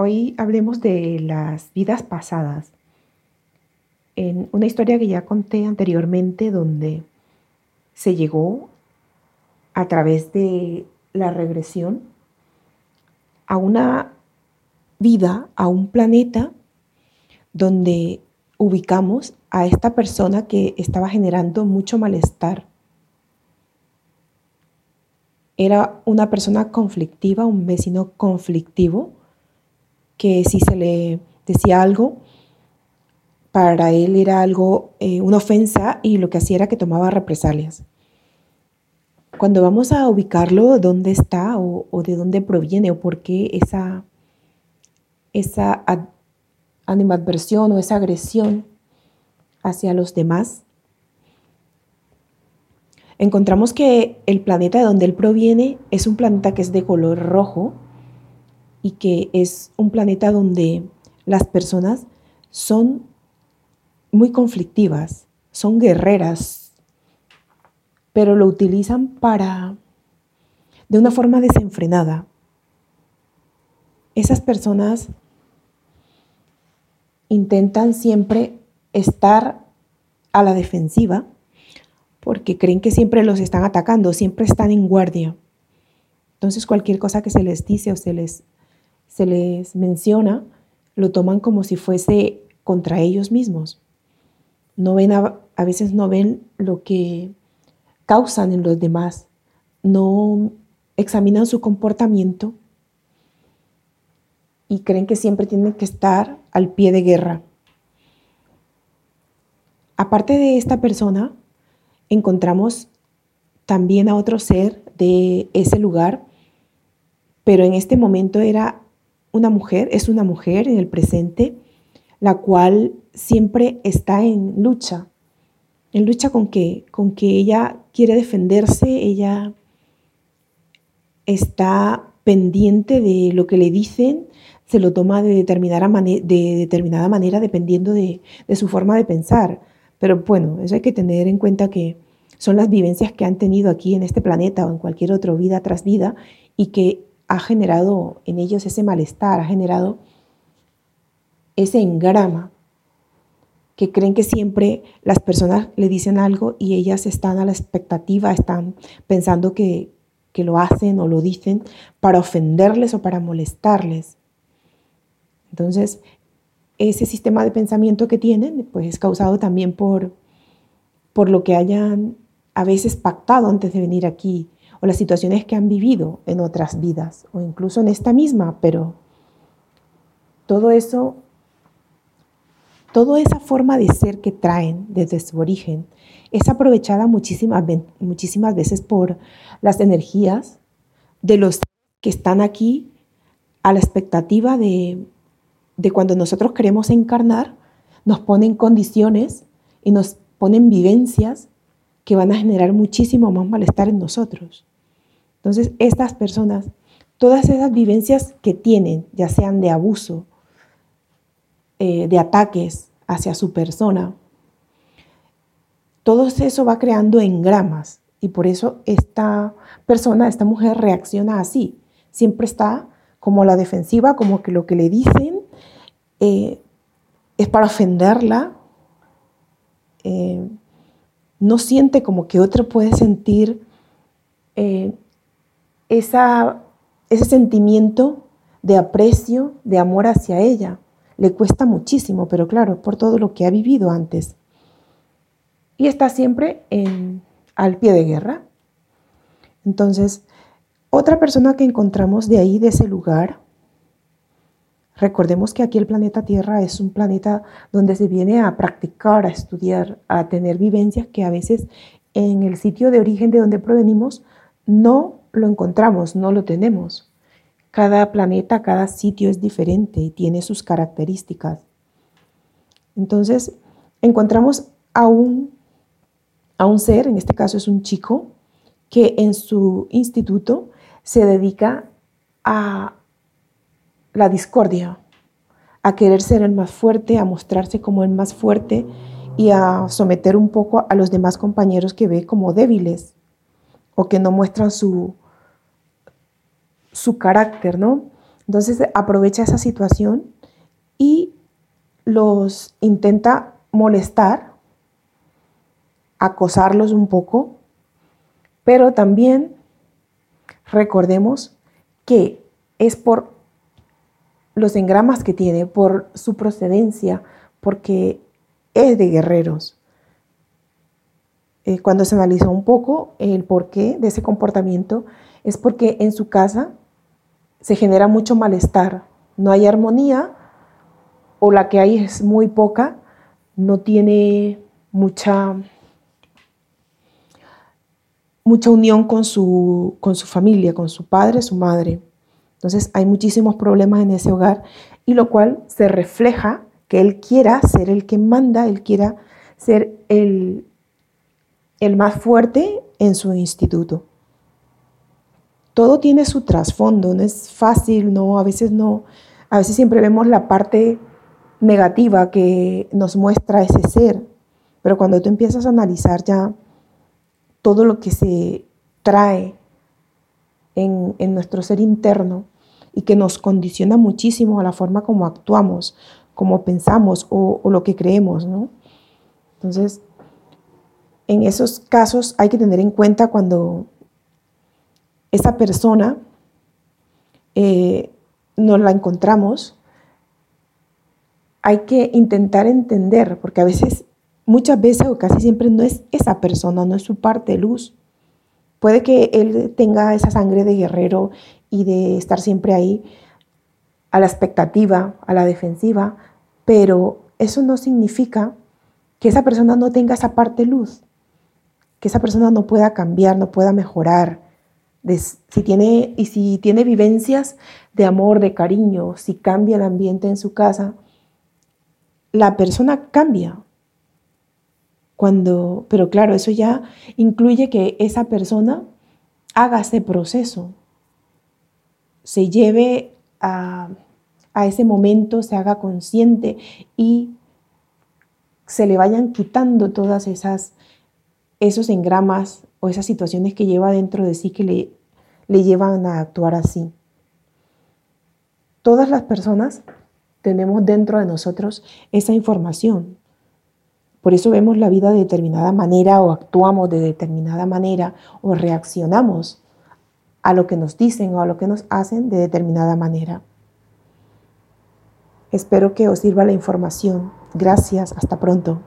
Hoy hablemos de las vidas pasadas. En una historia que ya conté anteriormente donde se llegó a través de la regresión a una vida, a un planeta donde ubicamos a esta persona que estaba generando mucho malestar. Era una persona conflictiva, un vecino conflictivo, que si se le decía algo, para él era algo, eh, una ofensa y lo que hacía era que tomaba represalias. Cuando vamos a ubicarlo, dónde está o, de dónde proviene o por qué esa, esa animadversión o esa agresión hacia los demás, encontramos que el planeta de donde él proviene es un planeta que es de color rojo y que es un planeta donde las personas son muy conflictivas, son guerreras, pero lo utilizan para de una forma desenfrenada. Esas personas intentan siempre estar a la defensiva porque creen que siempre los están atacando, siempre están en guardia. Entonces cualquier cosa que se les dice o se les, se les menciona, lo toman como si fuese contra ellos mismos. No ven a, a veces no ven lo que causan en los demás, no examinan su comportamiento y creen que siempre tienen que estar al pie de guerra. Aparte de esta persona, encontramos también a otro ser de ese lugar, pero en este momento era una mujer, es una mujer en el presente, la cual siempre está en lucha, en lucha con que, con que ella quiere defenderse, ella está pendiente de lo que le dicen, se lo toma de determinada, de determinada manera dependiendo de, de su forma de pensar. Pero bueno, eso hay que tener en cuenta que son las vivencias que han tenido aquí en este planeta o en cualquier otra vida tras vida y que ha generado en ellos ese malestar, ha generado ese engrama que creen que siempre las personas le dicen algo y ellas están a la expectativa, están pensando que, que lo hacen o lo dicen para ofenderles o para molestarles. Entonces, ese sistema de pensamiento que tienen, pues es causado también por, por lo que hayan a veces pactado antes de venir aquí, o las situaciones que han vivido en otras vidas, o incluso en esta misma, pero todo eso, toda esa forma de ser que traen desde su origen, es aprovechada muchísimas, muchísimas veces por las energías de los que están aquí a la expectativa de de cuando nosotros queremos encarnar, nos ponen condiciones y nos ponen vivencias que van a generar muchísimo más malestar en nosotros. Entonces, estas personas, todas esas vivencias que tienen, ya sean de abuso, eh, de ataques hacia su persona, todo eso va creando engramas y por eso esta persona, esta mujer reacciona así. Siempre está como la defensiva, como que lo que le dicen eh, es para ofenderla. Eh, no siente como que otro puede sentir esa, ese sentimiento de aprecio, de amor hacia ella. Le cuesta muchísimo, pero claro, por todo lo que ha vivido antes. Y está siempre en, al pie de guerra. Entonces, otra persona que encontramos de ahí, de ese lugar, Recordemos que aquí el planeta Tierra es un planeta donde se viene a practicar, a estudiar, a tener vivencias que a veces en el sitio de origen de donde provenimos no lo encontramos, no lo tenemos. Cada planeta, cada sitio es diferente y tiene sus características. Entonces, encontramos a un, a un ser, en este caso es un chico, que en su instituto se dedica a la discordia, a querer ser el más fuerte, a mostrarse como el más fuerte y a someter un poco a los demás compañeros que ve como débiles o que no muestran su, su carácter, ¿no? Entonces aprovecha esa situación y los intenta molestar, acosarlos un poco, pero también recordemos que es por los engramas que tiene, por su procedencia, porque es de guerreros. Eh, cuando se analizó un poco el porqué de ese comportamiento, es porque en su casa se genera mucho malestar, no hay armonía o la que hay es muy poca, no tiene mucha, mucha unión con su, con su familia, con su padre, su madre. Entonces hay muchísimos problemas en ese hogar y lo cual se refleja que él quiera ser el que manda, él quiera ser el, el más fuerte en su instituto. Todo tiene su trasfondo, no es fácil, no, a veces no, a veces siempre vemos la parte negativa que nos muestra ese ser, pero cuando tú empiezas a analizar ya todo lo que se trae en, nuestro ser interno y que nos condiciona muchísimo a la forma como actuamos, como pensamos o, lo que creemos, ¿no? Entonces, en esos casos hay que tener en cuenta cuando esa persona eh, nos la encontramos, hay que intentar entender, porque a veces, muchas veces o casi siempre no es esa persona, no es su parte luz. Puede que él tenga esa sangre de guerrero y de estar siempre ahí a la expectativa, a la defensiva, pero eso no significa que esa persona no tenga esa parte luz, que esa persona no pueda cambiar, no pueda mejorar. si tiene, y si tiene vivencias de amor, de cariño, si cambia el ambiente en su casa, la persona cambia. Cuando, pero claro, eso ya incluye que esa persona haga ese proceso, se lleve a, a ese momento, se haga consciente y se le vayan quitando todas esas esos engramas o esas situaciones que lleva dentro de sí que le, le llevan a actuar así. Todas las personas tenemos dentro de nosotros esa información. Por eso vemos la vida de determinada manera o actuamos de determinada manera o reaccionamos a lo que nos dicen o a lo que nos hacen de determinada manera. Espero que os sirva la información. Gracias, hasta pronto.